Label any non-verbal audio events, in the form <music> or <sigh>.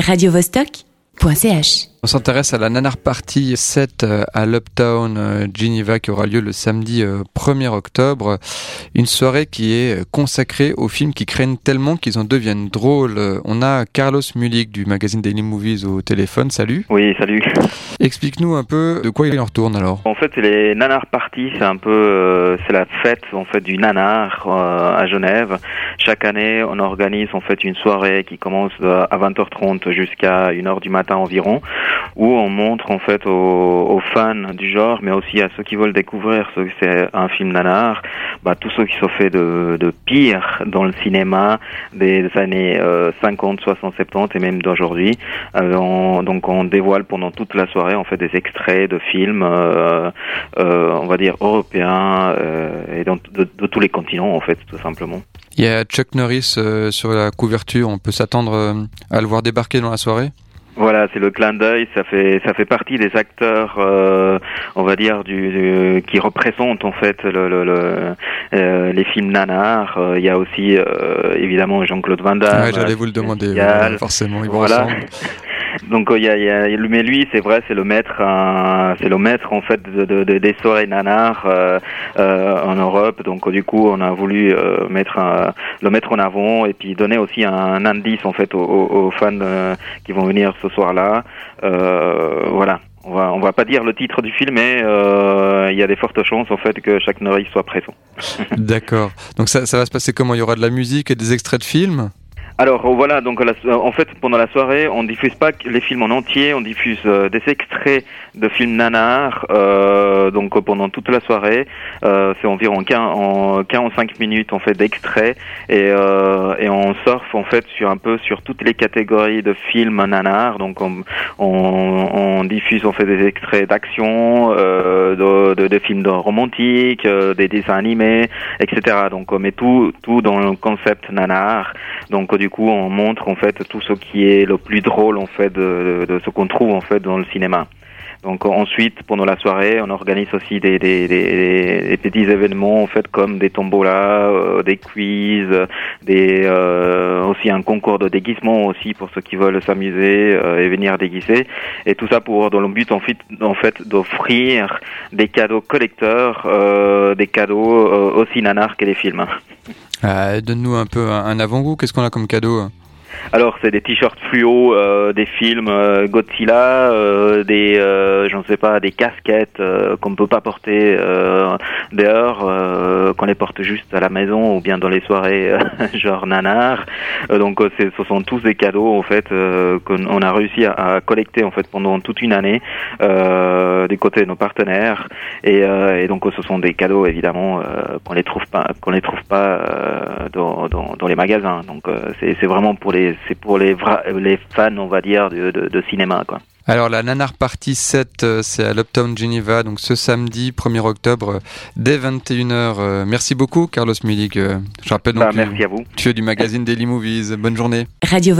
radiovostok.ch On s'intéresse à la Nanar Party 7 euh, à l'Uptown euh, Geneva qui aura lieu le samedi 1er euh, octobre. Une soirée qui est consacrée aux films qui craignent tellement qu'ils en deviennent drôles. On a Carlos Mulik du magazine Daily Movies au téléphone. Salut. Oui, salut. Explique-nous un peu de quoi il en retourne alors. En fait, c'est les Nanar Party, c'est un peu c'est la fête en fait du nanar à Genève. Chaque année, on organise en fait une soirée qui commence à 20h30 jusqu'à 1h du matin environ où on montre en fait aux, fans du genre, mais aussi à ceux qui veulent découvrir ce que c'est un film nanar, bah, tous ceux qui sont faits de, de pire dans le cinéma des années 50, 60, 70 et même d'aujourd'hui. Euh, donc on dévoile pendant toute la soirée en fait des extraits de films, euh, euh, on va dire européens et de, de, tous les continents en fait tout simplement. Il y a Chuck Norris sur la couverture, on peut s'attendre à le voir débarquer dans la soirée? Voilà, c'est le clin d'œil. Ça fait ça fait partie des acteurs, euh, on va dire, du, qui représentent en fait le, le, le euh, les films nanars. Euh, il y a aussi euh, évidemment Jean-Claude Van Damme. Ouais, j'allais vous le demander. forcément, ils vont voilà. Donc il y a, y a, mais lui c'est vrai c'est le maître c'est le maître en fait de, de, de des soirées nanars euh, euh, en Europe. Donc du coup on a voulu euh, mettre un, le mettre en avant et puis donner aussi un, indice en fait aux, aux fans euh, qui vont venir ce soir là voilà. On va on va pas dire le titre du film mais il y a des fortes chances en fait que chaque Norris soit présent. <laughs> D'accord. Donc ça, ça va se passer comment? Il y aura de la musique et des extraits de films? Alors voilà, donc en fait pendant la soirée, on diffuse pas les films en entier, on diffuse euh, des extraits de films nanar, euh, donc pendant toute la soirée, euh, c'est environ 15, en 45 minutes en fait d'extraits et, euh, et on surfe en fait sur un peu sur toutes les catégories de films nanar, donc on, on, on diffuse en fait des extraits d'action, euh, de, de, de, films romantiques, euh, des dessins animés, etc. Donc on met tout tout dans le concept nanar, donc du coup, on montre en fait tout ce qui est le plus drôle en fait de, ce qu'on trouve en fait dans le cinéma. Donc ensuite, pendant la soirée, on organise aussi des, petits événements en fait comme des tombolas, euh, des quiz, des euh, aussi un concours de déguisement aussi pour ceux qui veulent s'amuser euh, et venir déguiser. Et tout ça pour dans le but en fait en fait d'offrir des cadeaux collecteurs, des cadeaux aussi nanars que les films. Euh, donne-nous un peu un, avant-goût. Qu'est-ce qu'on a comme cadeau alors c'est des t-shirts fluo, euh, des films euh, Godzilla, euh, des, euh, je ne sais pas, des casquettes qu'on ne peut pas porter dehors, qu'on les porte juste à la maison ou bien dans les soirées <laughs> genre nanar. donc ce sont tous des cadeaux en fait qu'on a réussi à, collecter en fait pendant toute une année des côtés de nos partenaires et, et donc ce sont des cadeaux évidemment qu'on les trouve pas qu'on les trouve pas dans, dans, dans, les magasins. Donc c'est vraiment pour les c'est pour les, les fans, on va dire, de, de, cinéma, quoi. Alors la Nanar Party 7, euh, c'est à l'Uptown Geneva, donc ce samedi 1er octobre, dès 21h. Euh, merci beaucoup Carlos Milig. Euh, je rappelle donc bah, merci à vous. tu es du magazine Daily Movies. Bonne journée. Radio